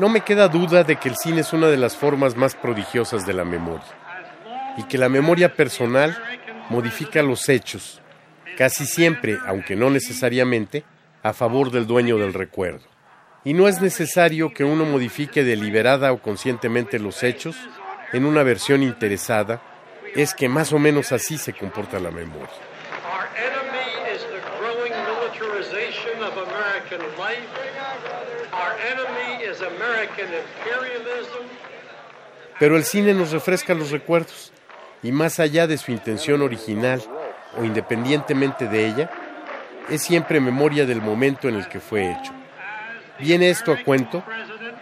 No me queda duda de que el cine es una de las formas más prodigiosas de la memoria y que la memoria personal modifica los hechos, casi siempre, aunque no necesariamente, a favor del dueño del recuerdo. Y no es necesario que uno modifique deliberada o conscientemente los hechos en una versión interesada, es que más o menos así se comporta la memoria. Pero el cine nos refresca los recuerdos y más allá de su intención original o independientemente de ella, es siempre memoria del momento en el que fue hecho. Viene esto a cuento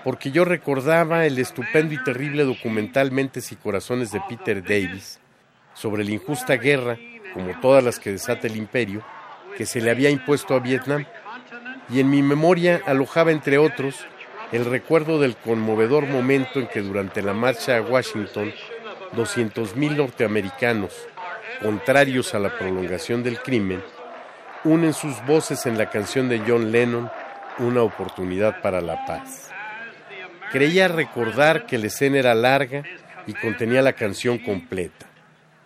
porque yo recordaba el estupendo y terrible documental Mentes y Corazones de Peter Davis sobre la injusta guerra, como todas las que desata el imperio, que se le había impuesto a Vietnam. Y en mi memoria alojaba, entre otros, el recuerdo del conmovedor momento en que durante la marcha a Washington, 200.000 norteamericanos, contrarios a la prolongación del crimen, unen sus voces en la canción de John Lennon, Una oportunidad para la paz. Creía recordar que la escena era larga y contenía la canción completa.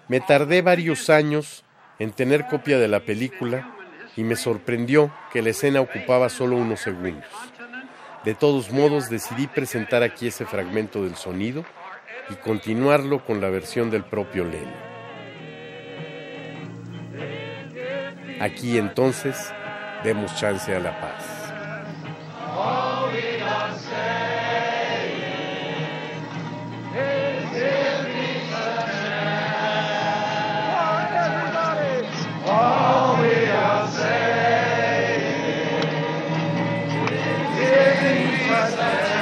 Me tardé varios años en tener copia de la película y me sorprendió que la escena ocupaba solo unos segundos. De todos modos, decidí presentar aquí ese fragmento del sonido y continuarlo con la versión del propio Lennon. Aquí entonces demos chance a la paz. Christ.